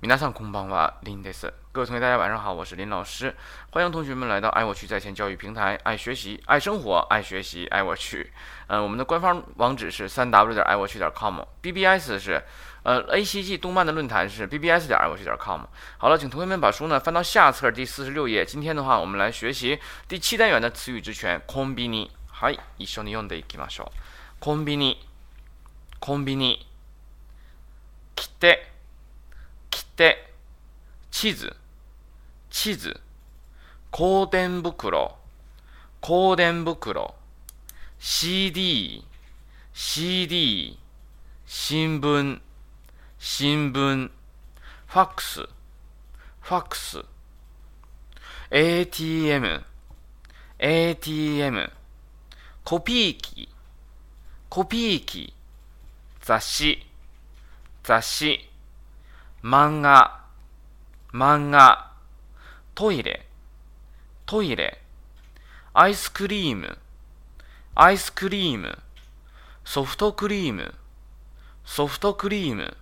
皆さんこんばんは，林德斯。各位同学，大家晚上好，我是林老师。欢迎同学们来到爱我趣在线教育平台，爱学习，爱生活，爱学习，爱我趣。嗯，我们的官方网址是三 w 点爱我趣点 com，BBS 是呃 A C G 动漫的论坛是 BBS 点爱我趣点 com。好了，请同学们把书呢翻到下册第四十六页。今天的话，我们来学习第七单元的词语之权。コンビニ。はい、一緒に読んでいきましょう。コンビニ、コンビニ、切手。 手、地図、地図、香典袋、香典袋、CD、CD、新聞、新聞、ファックス、ファックス、ATM、ATM、コピー機、コピー機、雑誌、雑誌、漫画、漫画、トイレ、トイレ、アイスクリーム、アイスクリーム、ソフトクリーム、ソフトクリーム、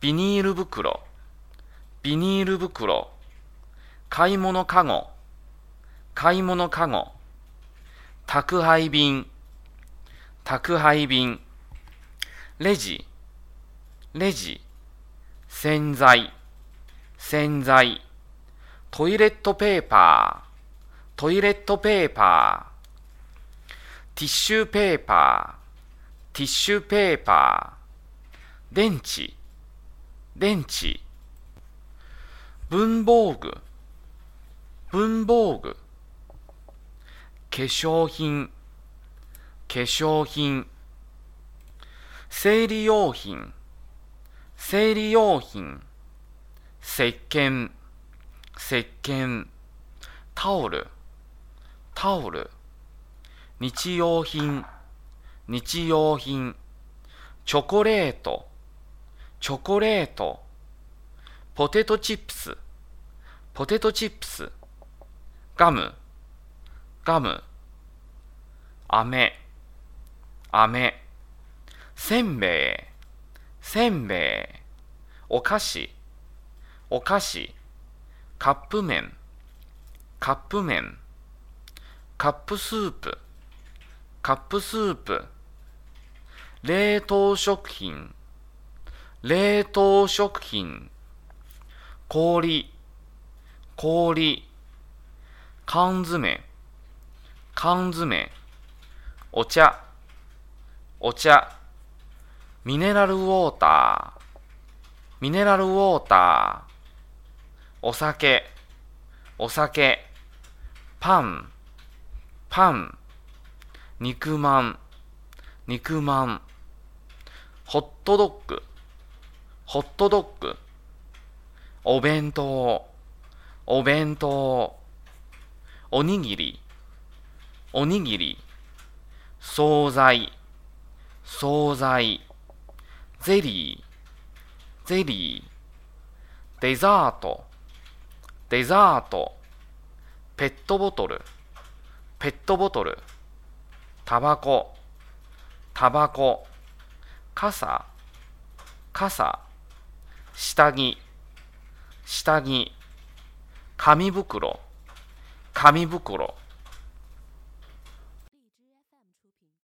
ビニール袋、ビニール袋、買い物かご、買い物かご、宅配便、宅配便、レジ、レジ、洗剤、洗剤、トイレットペーパー、トイレットペーパー、ティッシュペーパー、ティッシュペーパー、電池、電池、文房具、文房具、化粧品、化粧品、生理用品、生理用品、石鹸、石鹸、タオル、タオル、日用品、日用品、チョコレート、チョコレート、ポテトチップス、ポテトチップス、ガム、ガム、飴、飴、せんべい、せんべい、お菓子、お菓子、カップ麺、カップ麺、カップスープ、カップスープ、冷凍食品、冷凍食品、氷、氷、缶詰、缶詰、お茶、お茶、ミネラルウォーター、ミネラルウォーター、お酒、お酒、パン、パン、肉まん、肉まん、ホットドッグ、ホットドッグ、お弁当、お弁当、おにぎり、おにぎり、惣菜、惣菜、ゼリー、ゼリー、デザート、デザート、ペットボトル、ペットボトル、タバコ、タバコ、傘、傘、下着、下着、紙袋、紙袋、